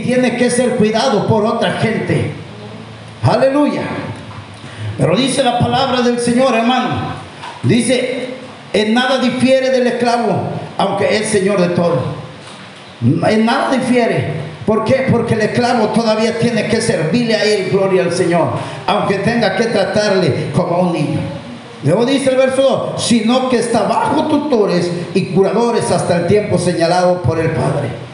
tiene que ser cuidado por otra gente. Aleluya. Pero dice la palabra del Señor, hermano. Dice, en nada difiere del esclavo, aunque es Señor de todo. En nada difiere. ¿Por qué? Porque el esclavo todavía tiene que servirle a él, gloria al Señor, aunque tenga que tratarle como a un niño. Luego dice el verso 2, sino que está bajo tutores y curadores hasta el tiempo señalado por el Padre.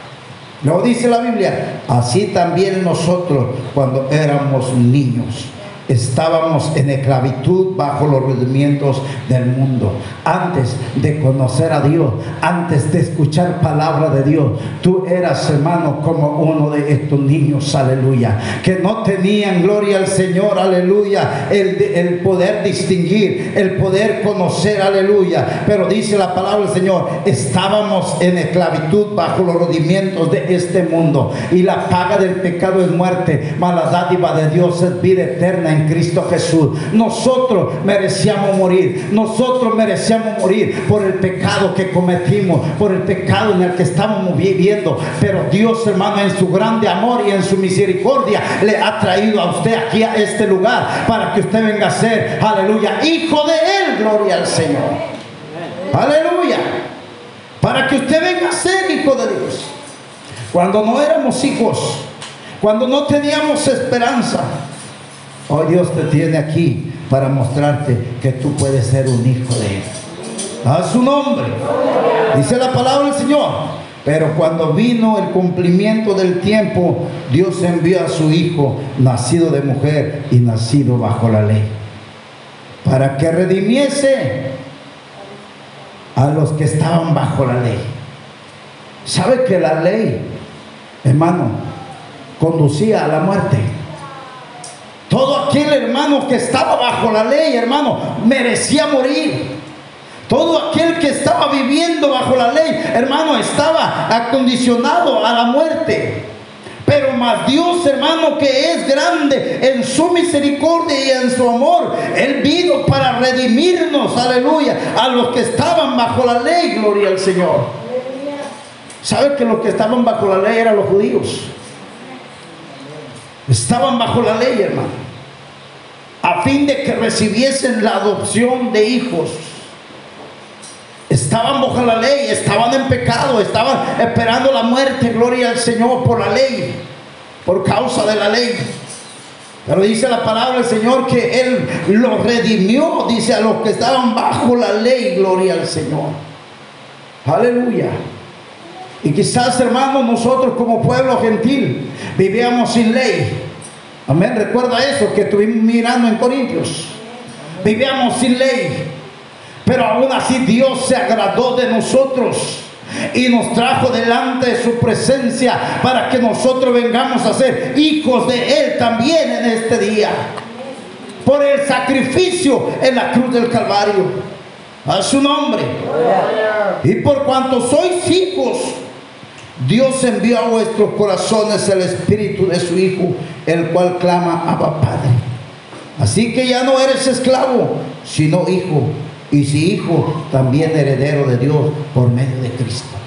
Luego dice la Biblia, así también nosotros cuando éramos niños estábamos en esclavitud bajo los rudimientos del mundo. Antes de conocer a Dios, antes de escuchar palabra de Dios, tú eras hermano como uno de estos niños, aleluya, que no tenían gloria al Señor, aleluya, el, poder distinguir, el poder conocer, aleluya. Pero dice la palabra del Señor, estábamos en esclavitud bajo los rudimientos de este mundo y la paga del pecado es muerte, mas la dádiva de Dios es vida eterna Cristo Jesús. Nosotros merecíamos morir. Nosotros merecíamos morir por el pecado que cometimos, por el pecado en el que estábamos viviendo. Pero Dios, hermano, en su grande amor y en su misericordia, le ha traído a usted aquí a este lugar para que usted venga a ser, aleluya, hijo de Él. Gloria al Señor. Aleluya. Para que usted venga a ser hijo de Dios. Cuando no éramos hijos, cuando no teníamos esperanza, Hoy Dios te tiene aquí para mostrarte que tú puedes ser un hijo de Él. A su nombre. Dice la palabra del Señor. Pero cuando vino el cumplimiento del tiempo, Dios envió a su Hijo, nacido de mujer y nacido bajo la ley, para que redimiese a los que estaban bajo la ley. ¿Sabe que la ley, hermano, conducía a la muerte? Todo aquel hermano que estaba bajo la ley, hermano, merecía morir. Todo aquel que estaba viviendo bajo la ley, hermano, estaba acondicionado a la muerte. Pero más Dios, hermano, que es grande en su misericordia y en su amor, Él vino para redimirnos, aleluya, a los que estaban bajo la ley, gloria al Señor. ¿Sabe que los que estaban bajo la ley eran los judíos? Estaban bajo la ley, hermano. A fin de que recibiesen la adopción de hijos. Estaban bajo la ley, estaban en pecado, estaban esperando la muerte, gloria al Señor por la ley, por causa de la ley. Pero dice la palabra del Señor que Él los redimió, dice a los que estaban bajo la ley, gloria al Señor. Aleluya. Y quizás, hermanos, nosotros como pueblo gentil vivíamos sin ley. Amén. Recuerda eso que estuvimos mirando en Corintios. Vivíamos sin ley. Pero aún así Dios se agradó de nosotros y nos trajo delante de su presencia para que nosotros vengamos a ser hijos de Él también en este día. Por el sacrificio en la cruz del Calvario. A su nombre. Y por cuanto sois hijos, Dios envió a vuestros corazones el espíritu de su Hijo, el cual clama Abba Padre. Así que ya no eres esclavo, sino hijo. Y si hijo, también heredero de Dios por medio de Cristo.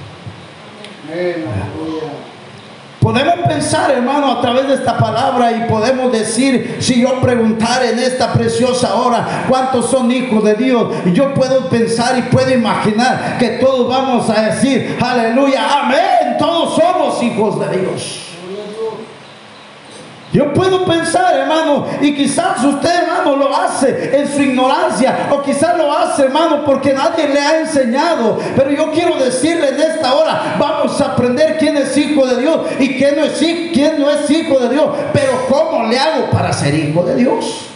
Podemos pensar, hermano, a través de esta palabra y podemos decir, si yo preguntar en esta preciosa hora cuántos son hijos de Dios, yo puedo pensar y puedo imaginar que todos vamos a decir, aleluya, amén, todos somos hijos de Dios. Yo puedo pensar, hermano, y quizás usted, hermano, lo hace en su ignorancia, o quizás lo hace, hermano, porque nadie le ha enseñado. Pero yo quiero decirle en esta hora, vamos a aprender quién es hijo de Dios y quién no es, quién no es hijo de Dios. Pero ¿cómo le hago para ser hijo de Dios?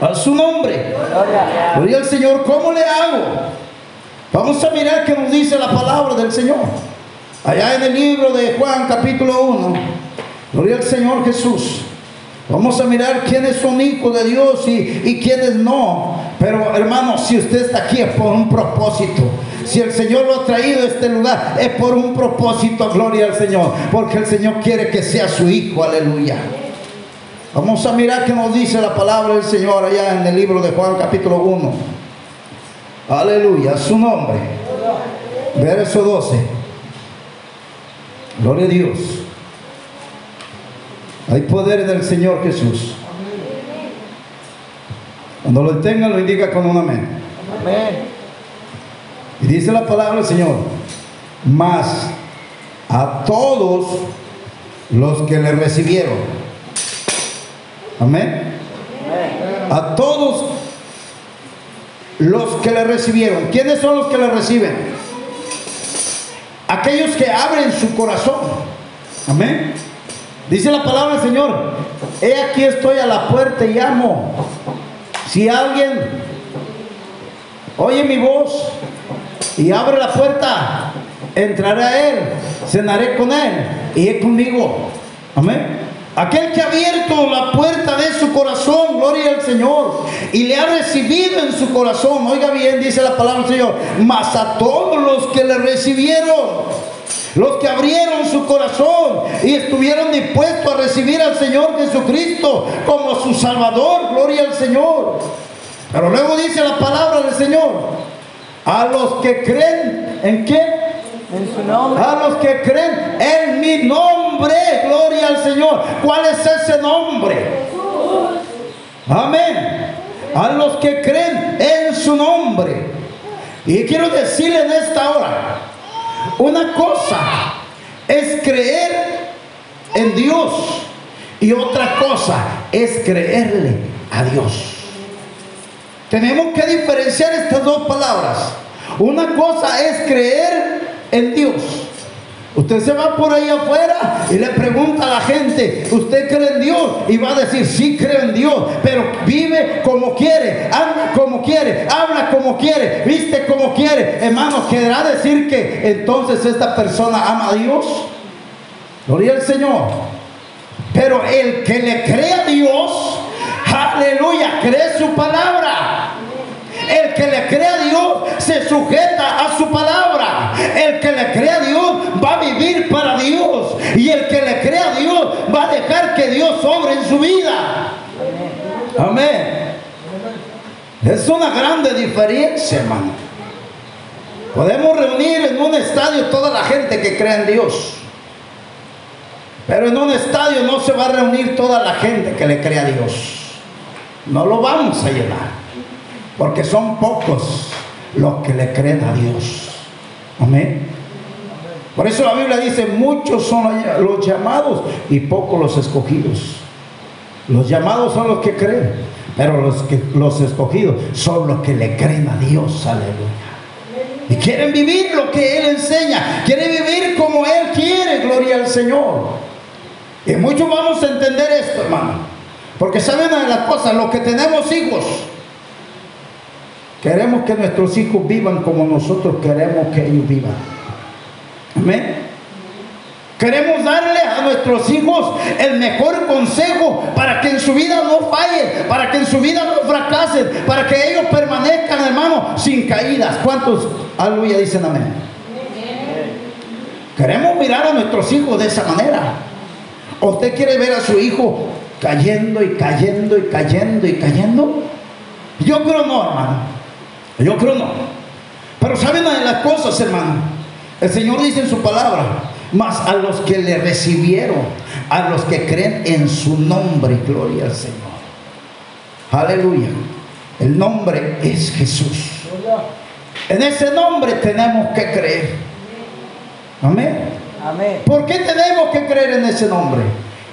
A su nombre. Gloria al Señor, ¿cómo le hago? Vamos a mirar qué nos dice la palabra del Señor. Allá en el libro de Juan capítulo 1. Gloria al Señor Jesús. Vamos a mirar quiénes son hijos de Dios y, y quiénes no. Pero hermano, si usted está aquí es por un propósito. Si el Señor lo ha traído a este lugar es por un propósito, gloria al Señor. Porque el Señor quiere que sea su hijo, aleluya. Vamos a mirar qué nos dice la palabra del Señor allá en el libro de Juan capítulo 1. Aleluya, su nombre. Verso 12. Gloria a Dios. Hay poder en el Señor Jesús. Cuando lo tengan, lo indica con un amén. Amén. Y dice la palabra del Señor, más a todos los que le recibieron. Amén. A todos los que le recibieron. ¿Quiénes son los que le reciben? Aquellos que abren su corazón. Amén. Dice la palabra del Señor, he aquí estoy a la puerta y llamo. Si alguien oye mi voz y abre la puerta, entraré a él, cenaré con él y él conmigo. Amén. Aquel que ha abierto la puerta de su corazón, gloria al Señor, y le ha recibido en su corazón, oiga bien, dice la palabra del Señor, mas a todos los que le recibieron, los que abrieron su corazón y estuvieron dispuestos a recibir al Señor Jesucristo como su Salvador, gloria al Señor. Pero luego dice la palabra del Señor, a los que creen en qué? En su nombre. A los que creen en mi nombre, gloria al Señor. ¿Cuál es ese nombre? Amén. A los que creen en su nombre. Y quiero decirle en esta hora, una cosa es creer en Dios y otra cosa es creerle a Dios. Tenemos que diferenciar estas dos palabras. Una cosa es creer en Dios. Usted se va por ahí afuera y le pregunta a la gente, ¿usted cree en Dios? Y va a decir, sí creo en Dios, pero vive como quiere, anda como quiere, habla como quiere, viste como quiere. Hermano, ¿querrá decir que entonces esta persona ama a Dios? Gloria al Señor. Pero el que le cree a Dios, aleluya, cree su palabra. El que le cree a Dios se sujeta a su palabra. El que le cree a Dios va a vivir para Dios. Y el que le cree a Dios va a dejar que Dios sobre en su vida. Amén. Es una grande diferencia, hermano. Podemos reunir en un estadio toda la gente que cree en Dios. Pero en un estadio no se va a reunir toda la gente que le cree a Dios. No lo vamos a llenar. Porque son pocos los que le creen a Dios. Amén. Por eso la Biblia dice, muchos son los llamados y pocos los escogidos. Los llamados son los que creen, pero los, que, los escogidos son los que le creen a Dios. Aleluya. Y quieren vivir lo que Él enseña. Quieren vivir como Él quiere. Gloria al Señor. Y muchos vamos a entender esto, hermano. Porque saben de las cosas, los que tenemos hijos, Queremos que nuestros hijos vivan como nosotros queremos que ellos vivan. Amén. Queremos darle a nuestros hijos el mejor consejo para que en su vida no fallen, para que en su vida no fracasen, para que ellos permanezcan, hermano, sin caídas. ¿Cuántos, aleluya, dicen amén? Queremos mirar a nuestros hijos de esa manera. ¿Usted quiere ver a su hijo cayendo y cayendo y cayendo y cayendo? Yo creo no, hermano. Yo creo no. Pero saben las cosas, hermano. El Señor dice en su palabra, más a los que le recibieron, a los que creen en su nombre, gloria al Señor. Aleluya. El nombre es Jesús. En ese nombre tenemos que creer. Amén. Amén. ¿Por qué tenemos que creer en ese nombre?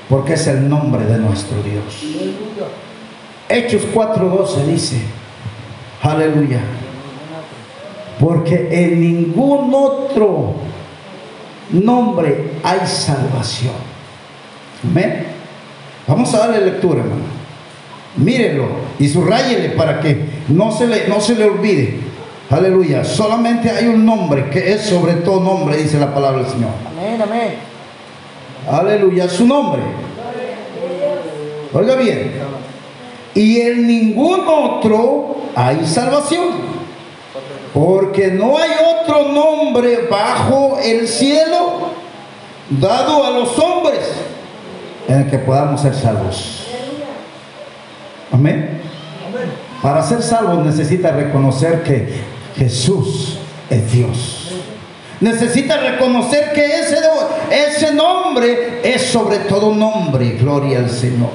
Porque es el nombre de nuestro Dios. Hechos 4:12 dice, aleluya. Porque en ningún otro nombre hay salvación. Amén. Vamos a darle lectura, hermano. Mírenlo y subrayele para que no se, le, no se le olvide. Aleluya. Solamente hay un nombre que es sobre todo nombre, dice la palabra del Señor. Amén, amén. Aleluya. Su nombre. Oiga bien. Y en ningún otro hay salvación. Porque no hay otro nombre bajo el cielo dado a los hombres en el que podamos ser salvos. Amén. Para ser salvos necesita reconocer que Jesús es Dios. Necesita reconocer que ese, ese nombre es sobre todo nombre. Gloria al Señor.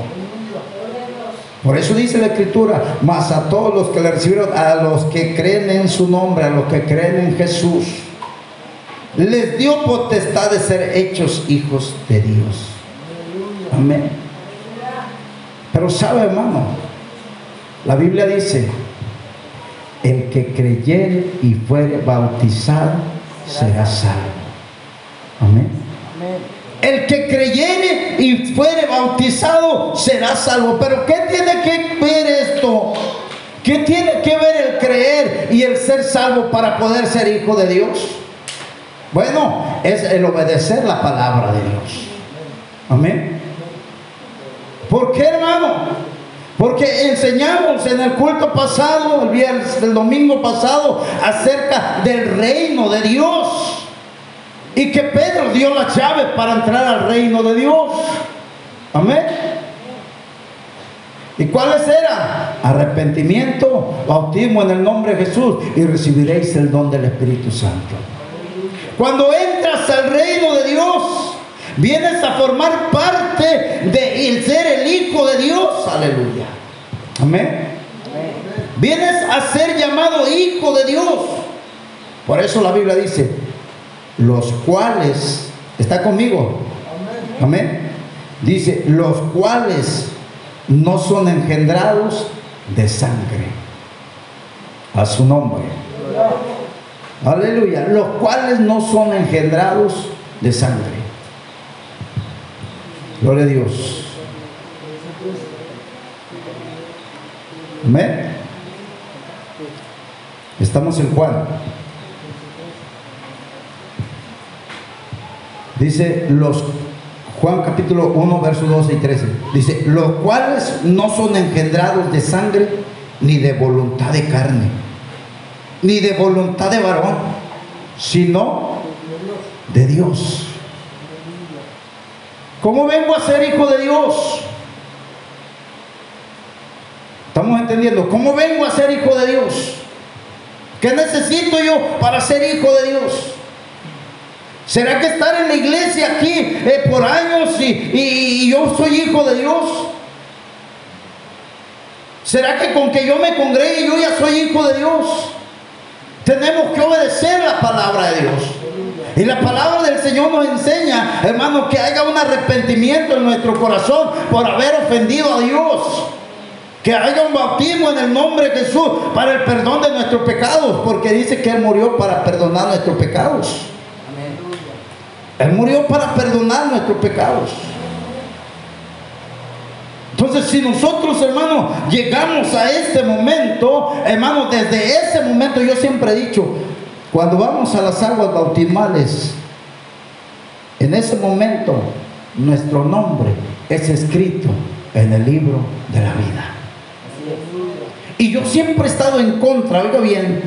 Por eso dice la escritura, más a todos los que le recibieron, a los que creen en su nombre, a los que creen en Jesús, les dio potestad de ser hechos hijos de Dios. Amén. Pero sabe, hermano, la Biblia dice, el que creyere y fuere bautizado será salvo. Amén. Amén. El que creyere y fuere bautizado será salvo. Pero ¿qué tiene que ver esto? ¿Qué tiene que ver el creer y el ser salvo para poder ser hijo de Dios? Bueno, es el obedecer la palabra de Dios. Amén. ¿Por qué, hermano? Porque enseñamos en el culto pasado, el viernes, el domingo pasado, acerca del reino de Dios. Y que Pedro dio la llave para entrar al reino de Dios. Amén. ¿Y cuáles eran? Arrepentimiento, bautismo en el nombre de Jesús y recibiréis el don del Espíritu Santo. Cuando entras al reino de Dios, vienes a formar parte de ser el hijo de Dios. Aleluya. Amén. Vienes a ser llamado hijo de Dios. Por eso la Biblia dice, los cuales, ¿está conmigo? Amén. Dice, los cuales no son engendrados de sangre. A su nombre. Aleluya. Los cuales no son engendrados de sangre. Gloria a Dios. Amén. Estamos en Juan. Dice los Juan capítulo 1, versos 12 y 13. Dice, los cuales no son engendrados de sangre, ni de voluntad de carne, ni de voluntad de varón, sino de Dios. ¿Cómo vengo a ser hijo de Dios? ¿Estamos entendiendo? ¿Cómo vengo a ser hijo de Dios? ¿Qué necesito yo para ser hijo de Dios? ¿Será que estar en la iglesia aquí eh, por años y, y- y yo soy hijo de Dios? ¿Será que con que yo me congregue yo ya soy hijo de Dios? Tenemos que obedecer la palabra de Dios. Y la palabra del Señor nos enseña, hermanos, que haya un arrepentimiento en nuestro corazón por haber ofendido a Dios. Que haya un bautismo en el nombre de Jesús para el perdón de nuestros pecados, porque dice que Él murió para perdonar nuestros pecados. Él murió para perdonar nuestros pecados. Entonces, si nosotros, hermanos, llegamos a este momento, hermanos, desde ese momento yo siempre he dicho, cuando vamos a las aguas bautismales, en ese momento nuestro nombre es escrito en el libro de la vida. Y yo siempre he estado en contra, oiga bien,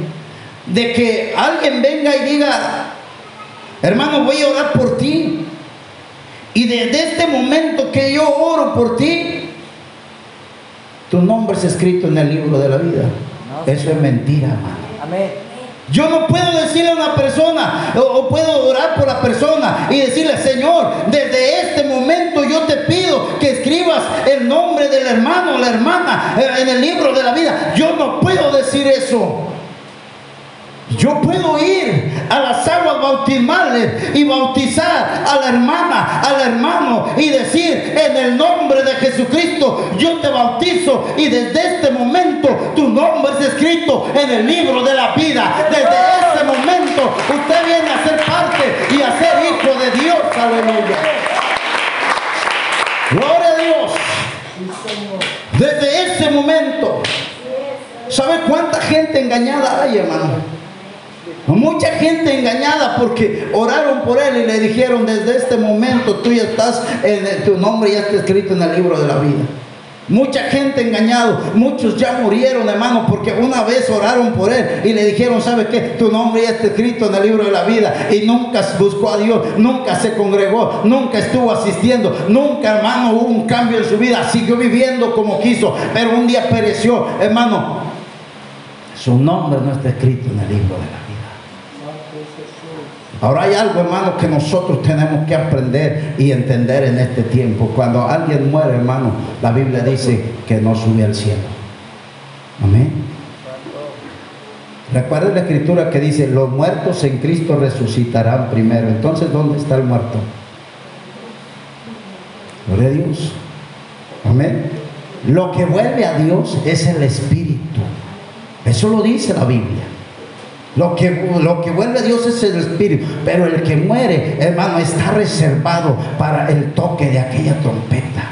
de que alguien venga y diga, hermano, voy a orar por ti. Y desde este momento que yo oro por ti, tu nombre es escrito en el libro de la vida. Eso es mentira, hermano. Amén. Yo no puedo decirle a una persona o, puedo orar por la persona y decirle, Señor, desde este momento yo te pido que escribas el nombre del hermano o la hermana eh, en el libro de la vida. Yo no puedo decir eso. Yo puedo ir a las aguas bautismales y bautizar a la hermana, al hermano y decir en el nombre de Jesucristo, yo te bautizo y desde este momento tu nombre es escrito en el libro de la vida. Desde ese momento usted viene a ser parte y a ser hijo de Dios. Aleluya. Gloria a Dios. Desde ese momento. ¿Sabe cuánta gente engañada hay, hermano? Mucha gente engañada porque oraron por él y le dijeron desde este momento tú ya estás, en tu nombre ya está escrito en el libro de la vida. Mucha gente engañado, muchos ya murieron hermano porque una vez oraron por él y le dijeron, ¿sabe qué? Tu nombre ya está escrito en el libro de la vida y nunca buscó a Dios, nunca se congregó, nunca estuvo asistiendo, nunca hermano hubo un cambio en su vida, siguió viviendo como quiso, pero un día pereció, hermano. Su nombre no está escrito en el libro de la vida. Ahora hay algo, hermano, que nosotros tenemos que aprender y entender en este tiempo. Cuando alguien muere, hermano, la Biblia dice que no sube al cielo. Amén. Recuerda la escritura que dice, los muertos en Cristo resucitarán primero. Entonces, ¿dónde está el muerto? Gloria a Dios. Amén. Lo que vuelve a Dios es el Espíritu. Eso lo dice la Biblia. Lo que, lo que vuelve a Dios es el Espíritu. Pero el que muere, hermano, está reservado para el toque de aquella trompeta.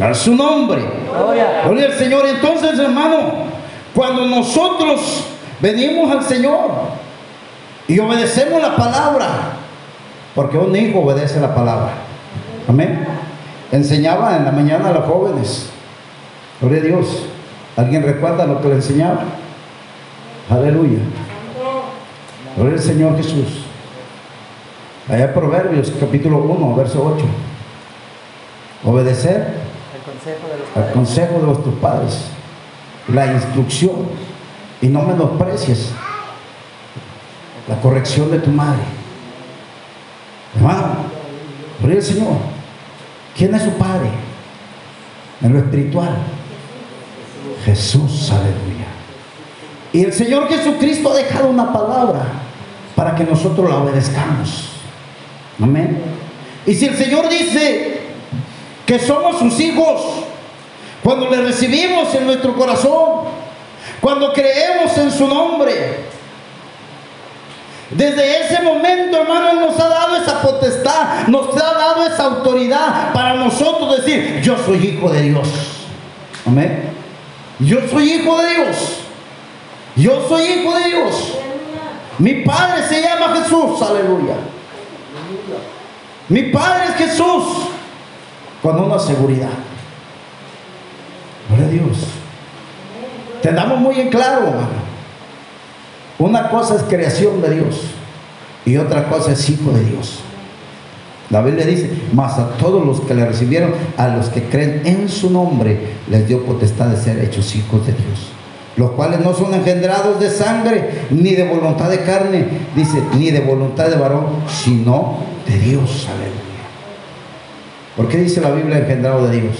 A su nombre. Gloria. Gloria al Señor. Entonces, hermano, cuando nosotros venimos al Señor y obedecemos la palabra, porque un hijo obedece la palabra. Amén. Enseñaba en la mañana a los jóvenes. Gloria a Dios. ¿Alguien recuerda lo que le enseñaba? Aleluya. Gloria al Señor Jesús. Allá Proverbios capítulo 1, verso 8. Obedecer El consejo de los al consejo de vuestros padres, la instrucción y no menosprecies la corrección de tu madre. Hermano, gloria al Señor. ¿Quién es su padre? En lo espiritual. Jesús, aleluya. Y el Señor Jesucristo ha dejado una palabra para que nosotros la obedezcamos. Amén. Y si el Señor dice que somos sus hijos, cuando le recibimos en nuestro corazón, cuando creemos en su nombre, desde ese momento, hermano, nos ha dado esa potestad, nos ha dado esa autoridad para nosotros decir, yo soy hijo de Dios. Amén. Yo soy hijo de Dios. Yo soy hijo de Dios. Mi padre se llama Jesús, aleluya. Mi padre es Jesús. Con una seguridad. Gloria a Dios. Tengamos muy en claro, hermano. Una cosa es creación de Dios y otra cosa es hijo de Dios. La Biblia dice, mas a todos los que le recibieron, a los que creen en su nombre, les dio potestad de ser hechos hijos de Dios. Los cuales no son engendrados de sangre, ni de voluntad de carne, dice, ni de voluntad de varón, sino de Dios. Aleluya. ¿Por qué dice la Biblia engendrado de Dios?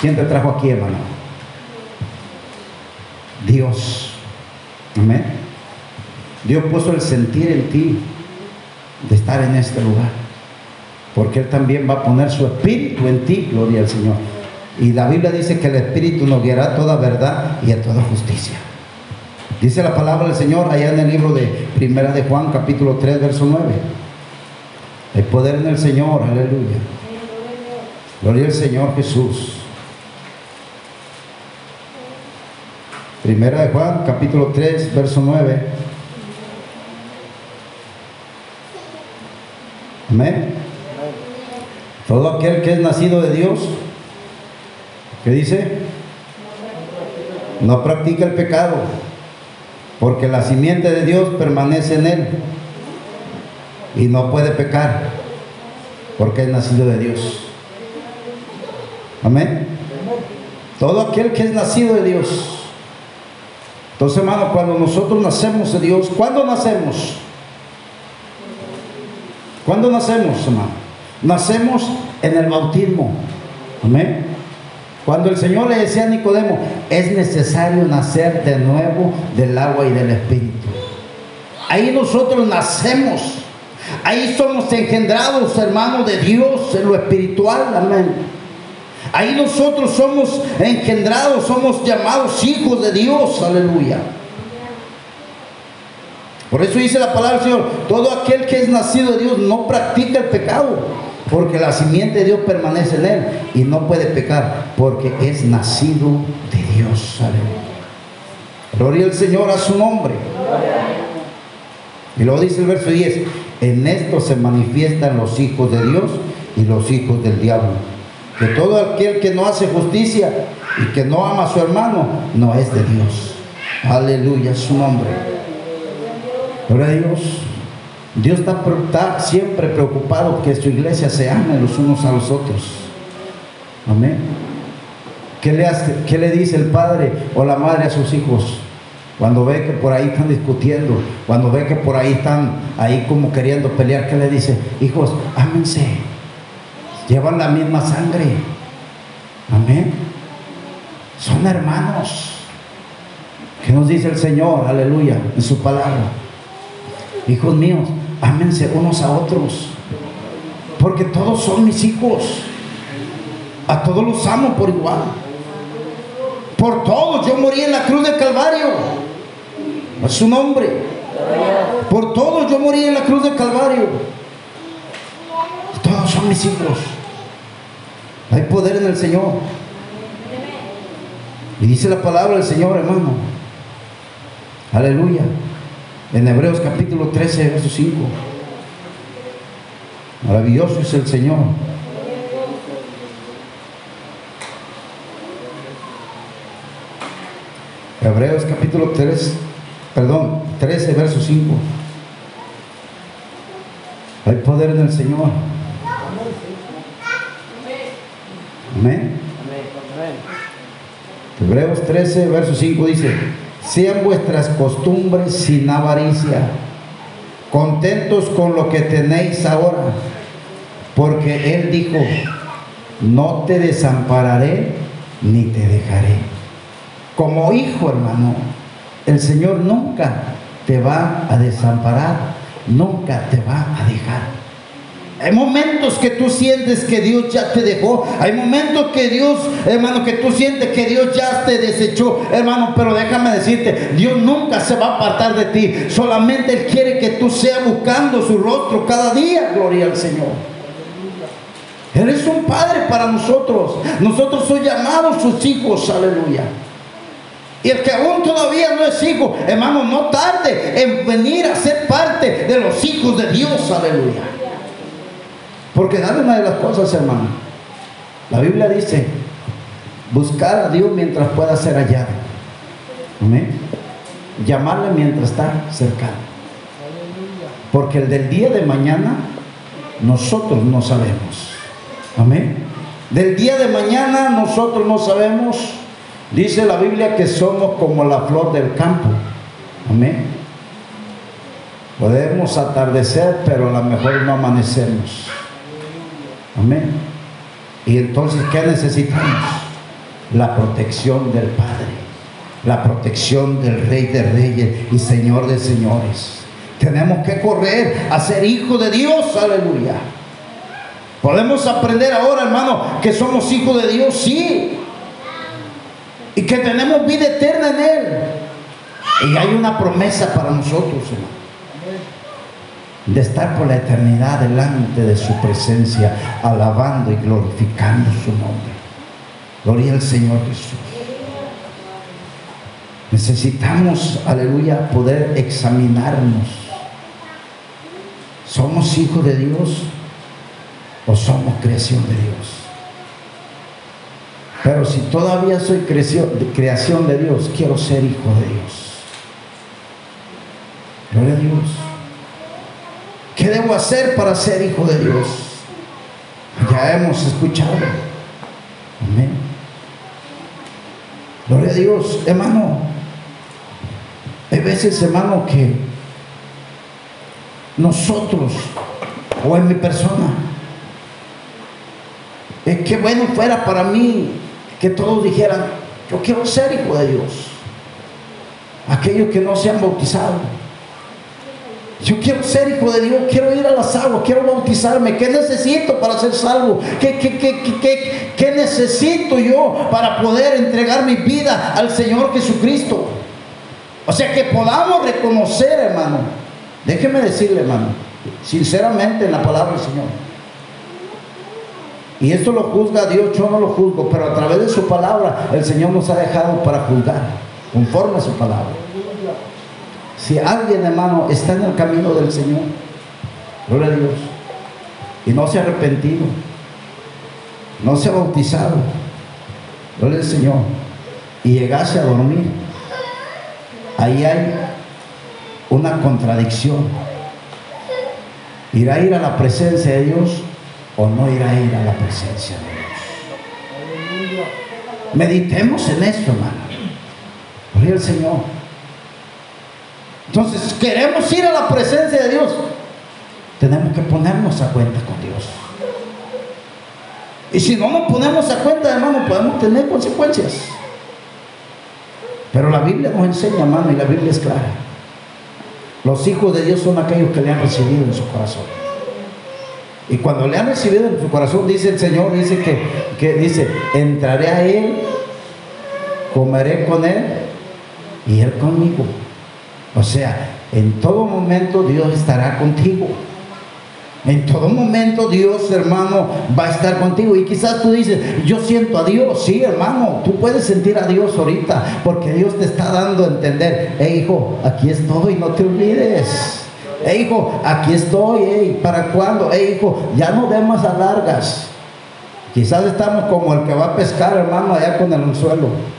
¿Quién te trajo aquí, hermano? Dios. Amén. Dios puso el sentir en ti de estar en este lugar. Porque Él también va a poner su espíritu en ti, gloria al Señor. Y la Biblia dice que el espíritu nos guiará a toda verdad y a toda justicia. Dice la palabra del Señor allá en el libro de Primera de Juan, capítulo 3, verso 9. El poder en el Señor, aleluya. Gloria al Señor Jesús. Primera de Juan, capítulo 3, verso 9. Amén. Todo aquel que es nacido de Dios, ¿qué dice? No practica el pecado, porque la simiente de Dios permanece en él y no puede pecar, porque es nacido de Dios. Amén. Todo aquel que es nacido de Dios. Entonces, hermano, cuando nosotros nacemos de Dios, ¿cuándo nacemos? ¿Cuándo nacemos, hermano? Nacemos en el bautismo. Amén. Cuando el Señor le decía a Nicodemo, es necesario nacer de nuevo del agua y del Espíritu. Ahí nosotros nacemos. Ahí somos engendrados, hermanos, de Dios en lo espiritual. Amén. Ahí nosotros somos engendrados, somos llamados hijos de Dios. Aleluya. Por eso dice la palabra del Señor, todo aquel que es nacido de Dios no practica el pecado, porque la simiente de Dios permanece en él y no puede pecar, porque es nacido de Dios. Gloria al Señor a su nombre. Y luego dice el verso 10, en esto se manifiestan los hijos de Dios y los hijos del diablo. Que todo aquel que no hace justicia y que no ama a su hermano, no es de Dios. Aleluya, su nombre. Gloria a Dios. Dios está, siempre preocupado que su iglesia se ame los unos a los otros. Amén. ¿Qué le, ¿Qué le dice el padre o la madre a sus hijos? Cuando ve que por ahí están discutiendo, cuando ve que por ahí están ahí como queriendo pelear, ¿qué le dice? Hijos, ámense. Llevan la misma sangre. Amén. Son hermanos. ¿Qué nos dice el Señor? Aleluya, en su palabra. Hijos míos, ámense unos a otros. Porque todos son mis hijos. A todos los amo por igual. Por todos. Yo morí en la cruz del Calvario. A su nombre. Por todos yo morí en la cruz del Calvario. Todos son mis hijos. Hay poder en el Señor. Y dice la palabra del Señor, hermano. Aleluya. En Hebreos capítulo 13, verso 5. Maravilloso es el Señor. Hebreos capítulo 3, perdón, 13, verso 5. Hay poder en el Señor. Amén. Hebreos 13, verso 5 dice, sean vuestras costumbres sin avaricia, contentos con lo que tenéis ahora, porque Él dijo, no te desampararé ni te dejaré como hijo, hermano, el Señor nunca te va a desamparar, nunca te va a dejar. Hay momentos que tú sientes que Dios ya te dejó. Hay momentos que Dios, hermano, que tú sientes que Dios ya te desechó, hermano. Pero déjame decirte, Dios nunca se va a apartar de ti. Solamente Él quiere que tú seas buscando su rostro cada día. Gloria al Señor. Él es un padre para nosotros. Nosotros somos llamados sus hijos. Aleluya. Y el que aún todavía no es hijo, hermano, no tarde en venir a ser parte de los hijos de Dios, aleluya. Porque dale una de las cosas, hermano. La Biblia dice, buscar a Dios mientras pueda ser hallado. Amén. Llamarle mientras está cercano. Porque el del día de mañana nosotros no sabemos. Amén. Del día de mañana nosotros no sabemos Dice la Biblia que somos como la flor del campo. Amén. Podemos atardecer, pero a lo mejor no amanecemos. Amén. Y entonces, ¿qué necesitamos? La protección del Padre, la protección del Rey de Reyes y Señor de Señores. Tenemos que correr a ser hijos de Dios, aleluya. Podemos aprender ahora, hermano, que somos hijos de Dios, sí y que tenemos vida eterna en Él. Y hay una promesa para nosotros, hermano, de estar por la eternidad delante de su presencia, alabando y glorificando su nombre. Gloria al Señor Jesús. Necesitamos, aleluya, poder examinarnos. ¿Somos hijos de Dios o somos creación de Dios? Pero si todavía soy creación de Dios, quiero ser hijo de Dios. Gloria a Dios. ¿Qué debo hacer para ser hijo de Dios? Ya hemos escuchado. Amén. Gloria a Dios, hermano. Hay veces, hermano, que nosotros, o en mi persona, es que bueno fuera para mí que todos dijeran, yo quiero ser hijo de Dios. Aquellos que no se han bautizado. Yo quiero ser hijo de Dios, quiero ir a las aguas, quiero bautizarme. ¿Qué necesito para ser salvo? ¿Qué, qué, qué necesito yo para poder entregar mi vida al Señor Jesucristo? O sea, que podamos reconocer, hermano. Déjeme decirle, hermano, sinceramente en la palabra del Señor y esto lo juzga Dios, yo no lo juzgo, pero a través de su palabra el Señor nos ha dejado para juzgar, conforme a su palabra. Si alguien, hermano, está en el camino del Señor, gloria a Dios, y no se ha arrepentido, no se ha bautizado, gloria al Señor, y llegase a dormir, ahí hay una contradicción. Irá a ir a la presencia de Dios o no irá a ir a la presencia de Dios. Meditemos en esto, hermano. Gloria al Señor. Entonces, queremos ir a la presencia de Dios. Tenemos que ponernos a cuenta con Dios. Y si no nos ponemos a cuenta, hermano, podemos tener consecuencias. Pero la Biblia nos enseña, hermano, y la Biblia es clara. Los hijos de Dios son aquellos que le han recibido en su corazón. Y cuando le han recibido en su corazón, dice el Señor, dice que, que dice, entraré a Él, comeré con Él y Él conmigo. O sea, en todo momento Dios estará contigo. En todo momento Dios, hermano, va a estar contigo. Y quizás tú dices, yo siento a Dios. Sí, hermano, tú puedes sentir a Dios ahorita porque Dios te está dando a entender, hey hijo, aquí estoy, no te olvides. Hey hijo, aquí estoy, hey, ¿para cuándo? Hey hijo, ya no demos más a largas. Quizás estamos como el que va a pescar, hermano, allá con el anzuelo.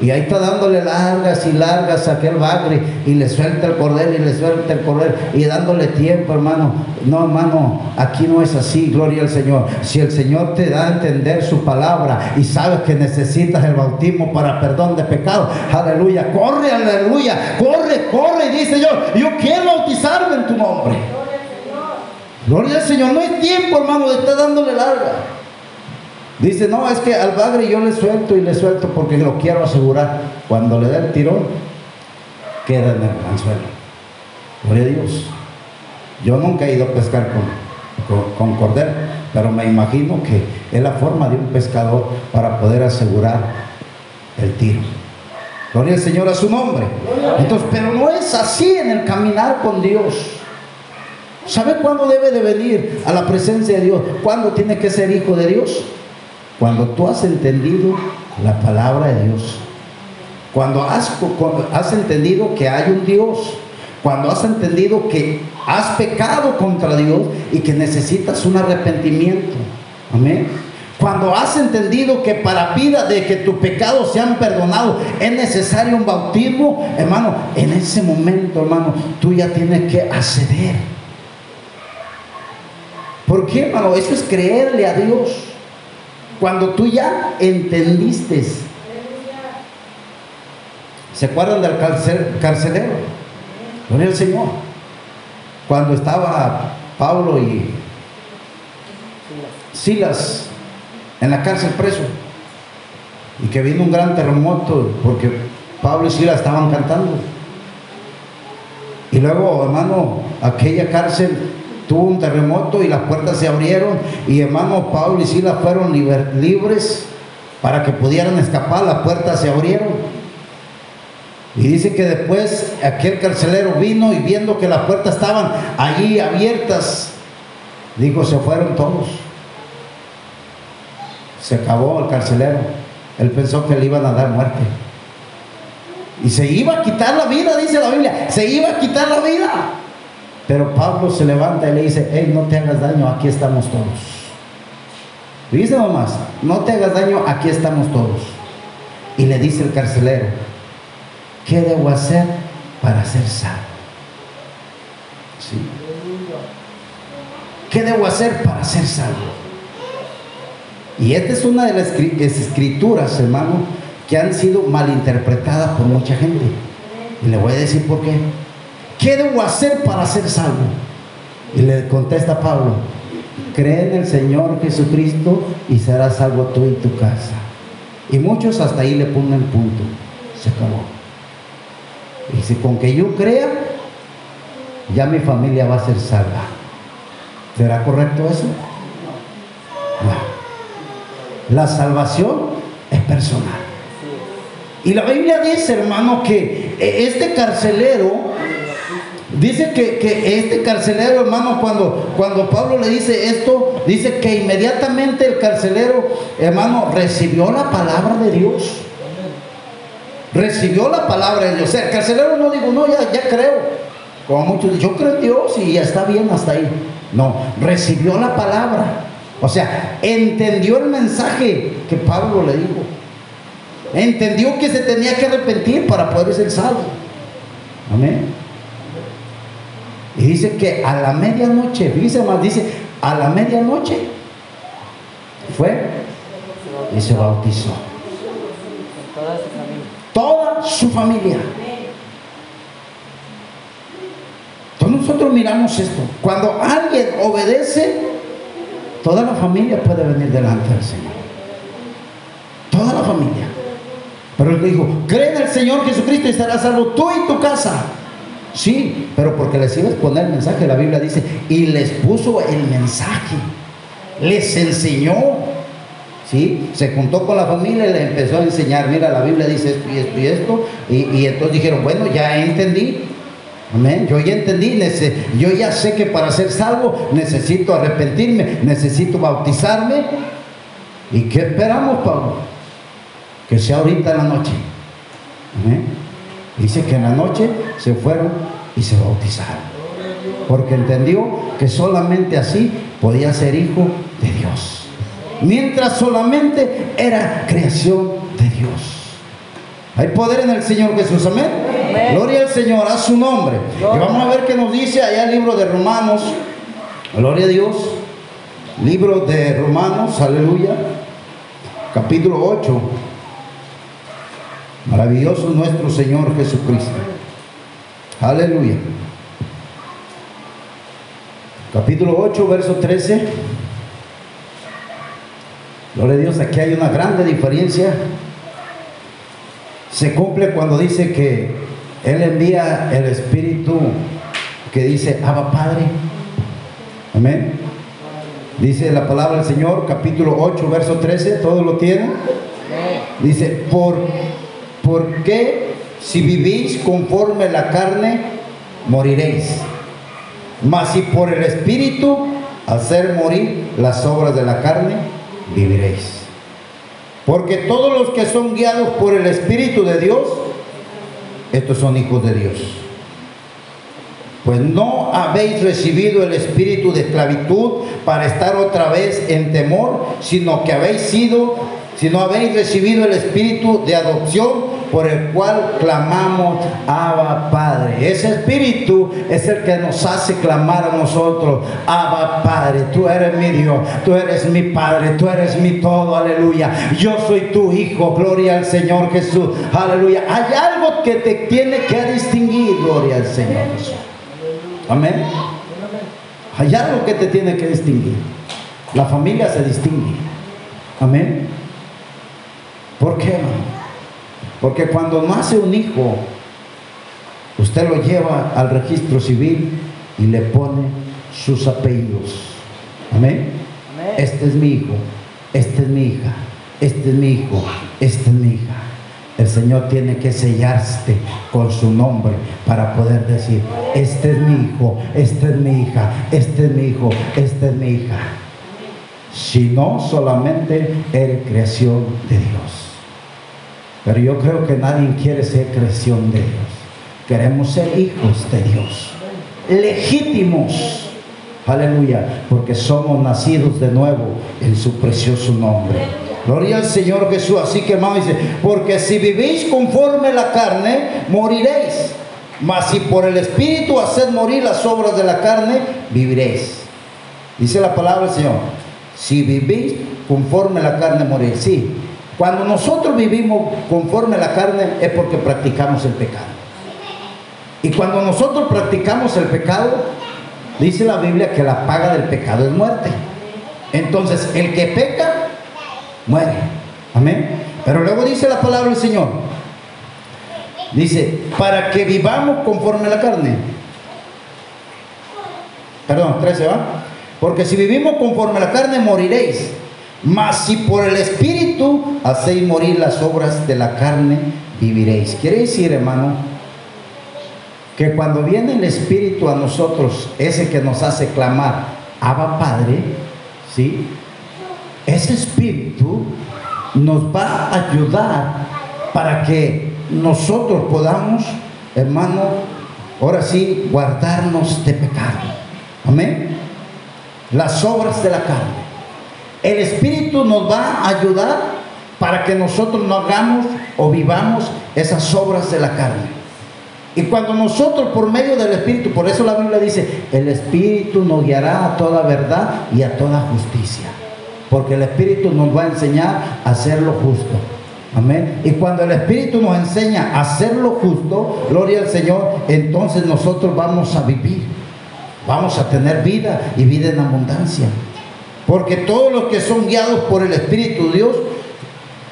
Y ahí está dándole largas y largas a aquel bagre y le suelta el cordel y le suelta el cordel y dándole tiempo, hermano. No, hermano, aquí no es así, gloria al Señor. Si el Señor te da a entender su palabra y sabes que necesitas el bautismo para perdón de pecado, aleluya, corre, aleluya, corre, corre y dice yo, yo quiero bautizarme en tu nombre. Gloria al Señor, no es tiempo, hermano, de estar dándole larga. Dice, no, es que al bagre yo le suelto y le suelto porque lo quiero asegurar. Cuando le da el tirón, queda en el anzuelo. Gloria a Dios. Yo nunca he ido a pescar con, con, cordero, pero me imagino que es la forma de un pescador para poder asegurar el tiro. Gloria al Señor a su nombre. Entonces, pero no es así en el caminar con Dios. ¿Sabe cuándo debe de venir a la presencia de Dios? ¿Cuándo tiene que ser hijo de Dios? Cuando tú has entendido la palabra de Dios. Cuando has, entendido que hay un Dios. Cuando has entendido que has pecado contra Dios y que necesitas un arrepentimiento. Amén. Cuando has entendido que para vida de que tus pecados sean perdonados es necesario un bautismo, hermano, en ese momento, hermano, tú ya tienes que acceder. ¿Por qué, hermano? Eso es creerle a Dios. Cuando tú ya entendiste. ¿Se acuerdan del carcel, carcelero? Gloria al Señor. Cuando estaba Pablo y Silas en la cárcel preso. Y que vino un gran terremoto porque Pablo y Silas estaban cantando. Y luego, hermano, aquella cárcel tuvo un terremoto y las puertas se abrieron y hermano Pablo y Silas fueron libres para que pudieran escapar, las puertas se abrieron. Y dice que después aquel carcelero vino y viendo que las puertas estaban allí abiertas, dijo, se fueron todos. Se acabó el carcelero. Él pensó que le iban a dar muerte. Y se iba a quitar la vida, dice la Biblia. Se iba a quitar la vida. Pero Pablo se levanta y le dice, hey, no te hagas daño, aquí estamos todos. ¿Viste nomás? No te hagas daño, aquí estamos todos. Y le dice el carcelero, ¿qué debo hacer para ser salvo? ¿Sí? ¿Qué debo hacer para ser salvo? Y esta es una de las escrituras, hermano, que han sido malinterpretadas por mucha gente. Y le voy a decir por qué. ¿Qué debo hacer para ser salvo? Y le contesta Pablo, cree en el Señor Jesucristo y serás salvo tú y tu casa. Y muchos hasta ahí le ponen punto. Se acabó. Dice, con que yo crea, ya mi familia va a ser salva. ¿Será correcto eso? No. La salvación es personal. Y la Biblia dice, hermano, que este carcelero Dice que, que, este carcelero, hermano, cuando, cuando Pablo le dice esto, dice que inmediatamente el carcelero, hermano, recibió la palabra de Dios. Recibió la palabra de Dios. O sea, el carcelero no dijo, no, ya, ya creo. Como muchos yo creo en Dios y ya está bien hasta ahí. No, recibió la palabra. O sea, entendió el mensaje que Pablo le dijo. Entendió que se tenía que arrepentir para poder ser salvo. Amén. Y dice que a la medianoche, dice más, dice, a la medianoche fue y se bautizó. Toda su familia. Familia. nosotros miramos esto, cuando alguien obedece, toda la familia puede venir delante del Señor. Toda la familia. Pero él dijo, cree en el Señor Jesucristo y estarás salvo tú y tu casa. Sí, pero porque les iba a exponer el mensaje, la Biblia dice, y les puso el mensaje, les enseñó. ¿Sí? Se juntó con la familia y le empezó a enseñar, mira, la Biblia dice esto y esto y esto, y, y entonces dijeron, bueno, ya entendí, Amén. Yo ya entendí, yo ya sé que para ser salvo necesito arrepentirme, necesito bautizarme. ¿Y qué esperamos, Pablo? Que sea ahorita en la noche. Amén. Dice que en la noche se fueron y se bautizaron. Porque entendió que solamente así podía ser hijo de Dios. Mientras solamente era creación de Dios. Hay poder en el Señor Jesús, amén. Gloria al Señor, a su nombre. Y vamos a ver qué nos dice allá el libro de Romanos. Gloria a Dios. Libro de Romanos, aleluya. Capítulo 8. Maravilloso nuestro Señor Jesucristo. Aleluya. Capítulo 8, verso 13. Gloria a Dios, aquí hay una grande diferencia se cumple cuando dice que Él envía el Espíritu que dice, Abba Padre. Amén. Dice la palabra del Señor, capítulo 8, verso 13, ¿todo lo tienen? Dice, ¿por, ¿por qué si vivís conforme la carne, moriréis? Mas si por el Espíritu, hacer morir las obras de la carne, viviréis. Porque todos los que son guiados por el Espíritu de Dios, estos son hijos de Dios. Pues no habéis recibido el espíritu de esclavitud para estar otra vez en temor, sino que habéis sido, sino habéis recibido el espíritu de adopción por el cual clamamos Abba Padre. Ese espíritu es el que nos hace clamar a nosotros, Abba Padre, tú eres mi Dios, tú eres mi Padre, tú eres mi todo, aleluya. Yo soy tu hijo, gloria al Señor Jesús, aleluya. Hay algo que te tiene que distinguir, gloria al Señor Jesús. Amén. Hay algo que te tiene que distinguir. La familia se distingue. Amén. ¿Por qué, porque cuando nace un hijo, usted lo lleva al registro civil y le pone sus apellidos. Amén. Este es mi hijo, este es mi hija, este es mi hijo, este es mi hija. El Señor tiene que sellarte con su nombre para poder decir, este es mi hijo, este es mi hija, este es mi hijo, este es mi hija. Si no, solamente eres creación de Dios. Pero yo creo que nadie quiere ser creación de Dios. Queremos ser hijos de Dios. Legítimos. Aleluya. Porque somos nacidos de nuevo en su precioso nombre. Gloria al Señor Jesús. Así que hermano dice, porque si vivís conforme la carne, moriréis. Mas si por el Espíritu haced morir las obras de la carne, viviréis. Dice la palabra del Señor. Si vivís conforme la carne, moriréis. Sí, cuando nosotros vivimos conforme a la carne es porque practicamos el pecado. Y cuando nosotros practicamos el pecado, dice la Biblia que la paga del pecado es muerte. Entonces, el que peca, muere. Amén. Pero luego dice la palabra del Señor. Dice, para que vivamos conforme a la carne. Perdón, 13 va. Porque si vivimos conforme a la carne, moriréis. Mas si por el Espíritu hacéis morir las obras de la carne, viviréis. Quiere decir, hermano, que cuando viene el Espíritu a nosotros, ese que nos hace clamar, Abba Padre, ¿sí? Ese Espíritu nos va a ayudar para que nosotros podamos, hermano, ahora sí, guardarnos de pecado. Amén. Las obras de la carne. El Espíritu nos va a ayudar para que nosotros no hagamos o vivamos esas obras de la carne. Y cuando nosotros por medio del Espíritu, por eso la Biblia dice, el Espíritu nos guiará a toda verdad y a toda justicia. Porque el Espíritu nos va a enseñar a hacer lo justo. Amén. Y cuando el Espíritu nos enseña a hacer lo justo, gloria al Señor, entonces nosotros vamos a vivir vamos a tener vida y vida en abundancia. Porque todos los que son guiados por el Espíritu de Dios,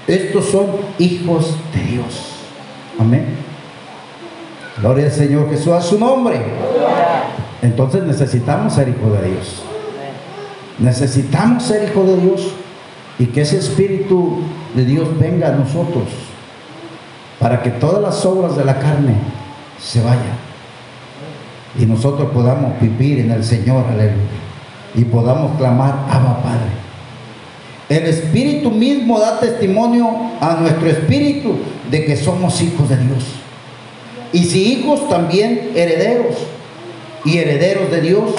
estos son hijos de Dios. Amén. Gloria al Señor Jesús a su nombre. Entonces necesitamos ser hijos de Dios. Necesitamos ser hijos de Dios y que ese Espíritu de Dios venga a nosotros para que todas las obras de la carne se vayan y nosotros podamos vivir en el Señor, aleluya, y podamos clamar, Abba Padre. El Espíritu mismo da testimonio a nuestro espíritu de que somos hijos de Dios. Y si hijos, también herederos, y herederos de Dios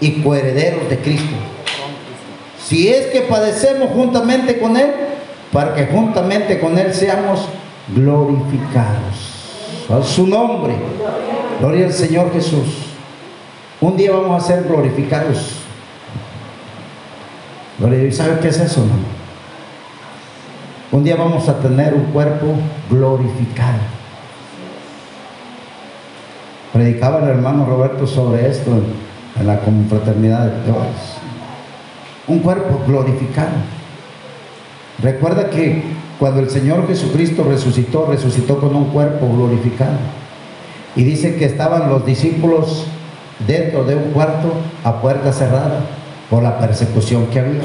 y coherederos de Cristo. Si es que padecemos juntamente con Él, para que juntamente con Él seamos glorificados. A su nombre. Gloria al Señor Jesús. Un día vamos a ser glorificados. Gloria, ¿sabe qué es eso? No? Un día vamos a tener un cuerpo glorificado. Predicaba el hermano Roberto sobre esto en la confraternidad de todos. Un cuerpo glorificado. Recuerda que cuando el Señor Jesucristo resucitó, resucitó con un cuerpo glorificado. Y dice que estaban los discípulos dentro de un cuarto a puerta cerrada la persecución que había.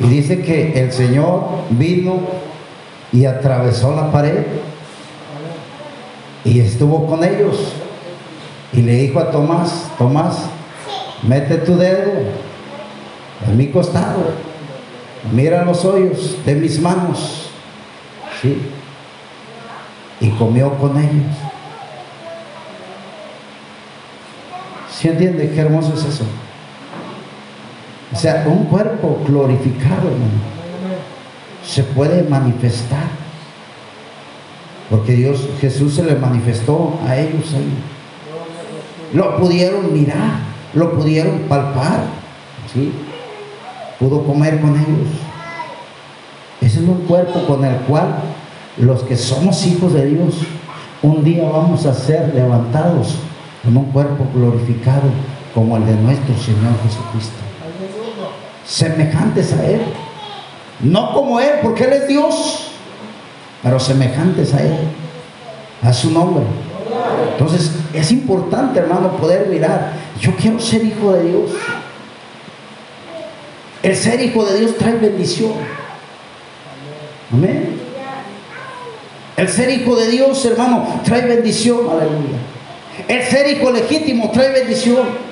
Y dice que el Señor vino y atravesó la pared y estuvo con ellos. Y le dijo a Tomás, Tomás, mete tu dedo en mi costado, mira los hoyos de mis manos. ¿Sí? Y comió con ellos. ¿Sí entiende qué hermoso es eso? O sea, un cuerpo glorificado, hermano, se puede manifestar. Porque Dios, Jesús se le manifestó a ellos ahí. Lo pudieron mirar, lo pudieron palpar. ¿sí? Pudo comer con ellos. Ese es un cuerpo con el cual los que somos hijos de Dios, un día vamos a ser levantados en un cuerpo glorificado como el de nuestro Señor Jesucristo. Semejantes a Él. No como Él, porque Él es Dios, pero semejantes a Él, a su nombre. Entonces es importante, hermano, poder mirar. Yo quiero ser hijo de Dios. El ser hijo de Dios trae bendición. Amén. El ser hijo de Dios, hermano, trae bendición. Aleluya. El ser hijo legítimo trae bendición.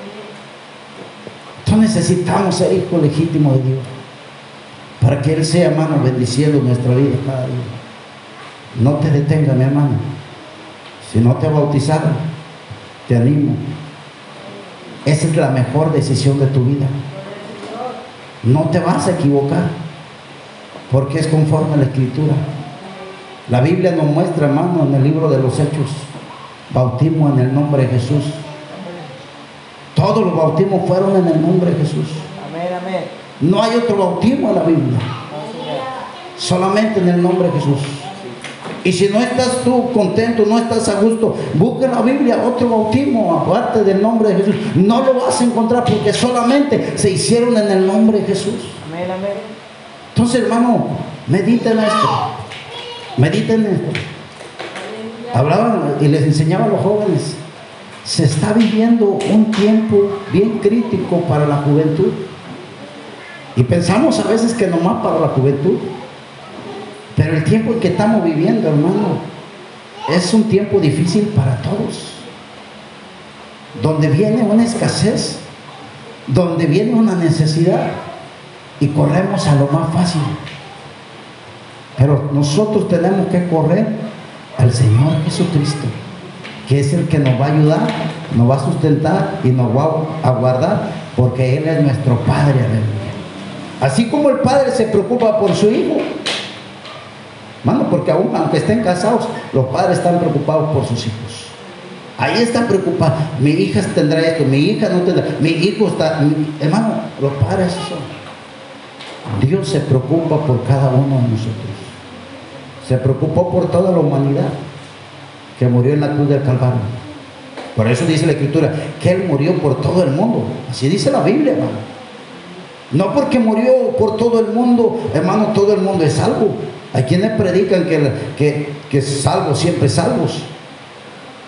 Necesitamos ser hijo legítimo de Dios. Para que Él sea, hermano, bendiciendo nuestra vida cada día. No te detenga, mi hermano. Si no te ha bautizado, te animo. Esa es la mejor decisión de tu vida. No te vas a equivocar. Porque es conforme a la escritura. La Biblia nos muestra, hermano, en el libro de los Hechos bautismo en el nombre de Jesús. Todos los bautismos fueron en el nombre de Jesús. Amén, amén. No hay otro bautismo en la Biblia. Solamente en el nombre de Jesús. Y si no estás tú contento, no estás a gusto, busca en la Biblia otro bautismo aparte del nombre de Jesús. No lo vas a encontrar porque solamente se hicieron en el nombre de Jesús. Amén, amén. Entonces, hermano, medita en esto. Medita en esto. Hablaban y les enseñaba a los jóvenes. Se está viviendo un tiempo bien crítico para la juventud. Y pensamos a veces que nomás para la juventud. Pero el tiempo que estamos viviendo, hermano, es un tiempo difícil para todos. Donde viene una escasez, donde viene una necesidad y corremos a lo más fácil. Pero nosotros tenemos que correr al Señor Jesucristo, que es el que nos va a ayudar, nos va a sustentar y nos va a guardar, porque Él es nuestro Padre, aleluya. Así como el Padre se preocupa por su Hijo, mano, porque aún aunque estén casados, los padres están preocupados por sus hijos. Ahí están preocupados, mi hija tendrá esto, mi hija no tendrá, mi hijo está, hermano, los padres son. Dios se preocupa por cada uno de nosotros se preocupó por toda la humanidad que murió en la cruz del Calvario. Por eso dice la escritura que Él murió por todo el mundo. Así dice la Biblia, hermano. No porque murió por todo el mundo, hermano, todo el mundo es salvo. Hay quienes predican que, que, que salvos siempre salvos.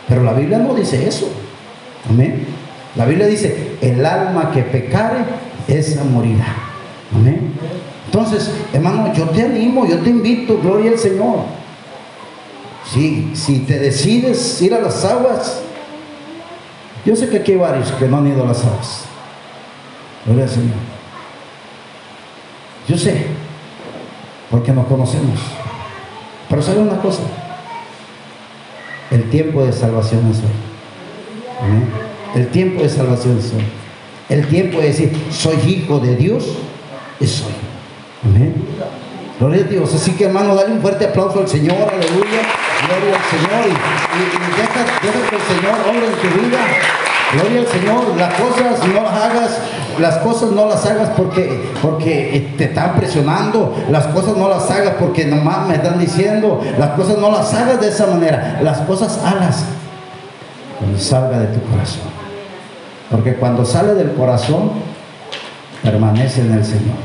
Pero la Biblia no dice eso. Amén. La Biblia dice, el alma que pecare, esa morirá. Amén. Entonces, hermano, yo te animo, yo te invito, gloria al Señor. Si, si te decides ir a las aguas, yo sé que aquí hay varios que no han ido a las aguas. Gloria al Señor. Yo sé, porque nos conocemos. Pero sabe una cosa, el tiempo de salvación es hoy. El tiempo de salvación es hoy. El tiempo de decir, soy hijo de Dios, es hoy. Amén. Gloria a Dios. Así que hermano, dale un fuerte aplauso al Señor, aleluya. Gloria al Señor. Y, y, deja, deja que el Señor obre en tu vida. Gloria al Señor. Las cosas no las hagas, las cosas no las hagas porque, porque te están presionando. Las cosas no las hagas porque nomás me están diciendo. Las cosas no las hagas de esa manera. Las cosas hagas cuando salga de tu corazón. Porque cuando sale del corazón, permanece en el Señor.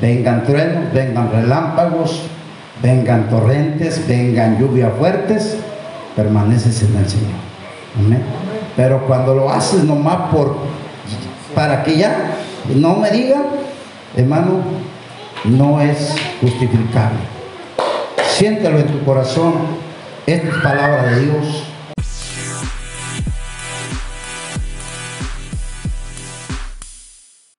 Vengan truenos, vengan relámpagos, vengan torrentes, vengan lluvias fuertes, permaneces en el Señor. Amén. Pero cuando lo haces nomás por para que ya no me digan, hermano, no es justificable. Siéntelo en tu corazón. Esta es palabra de Dios.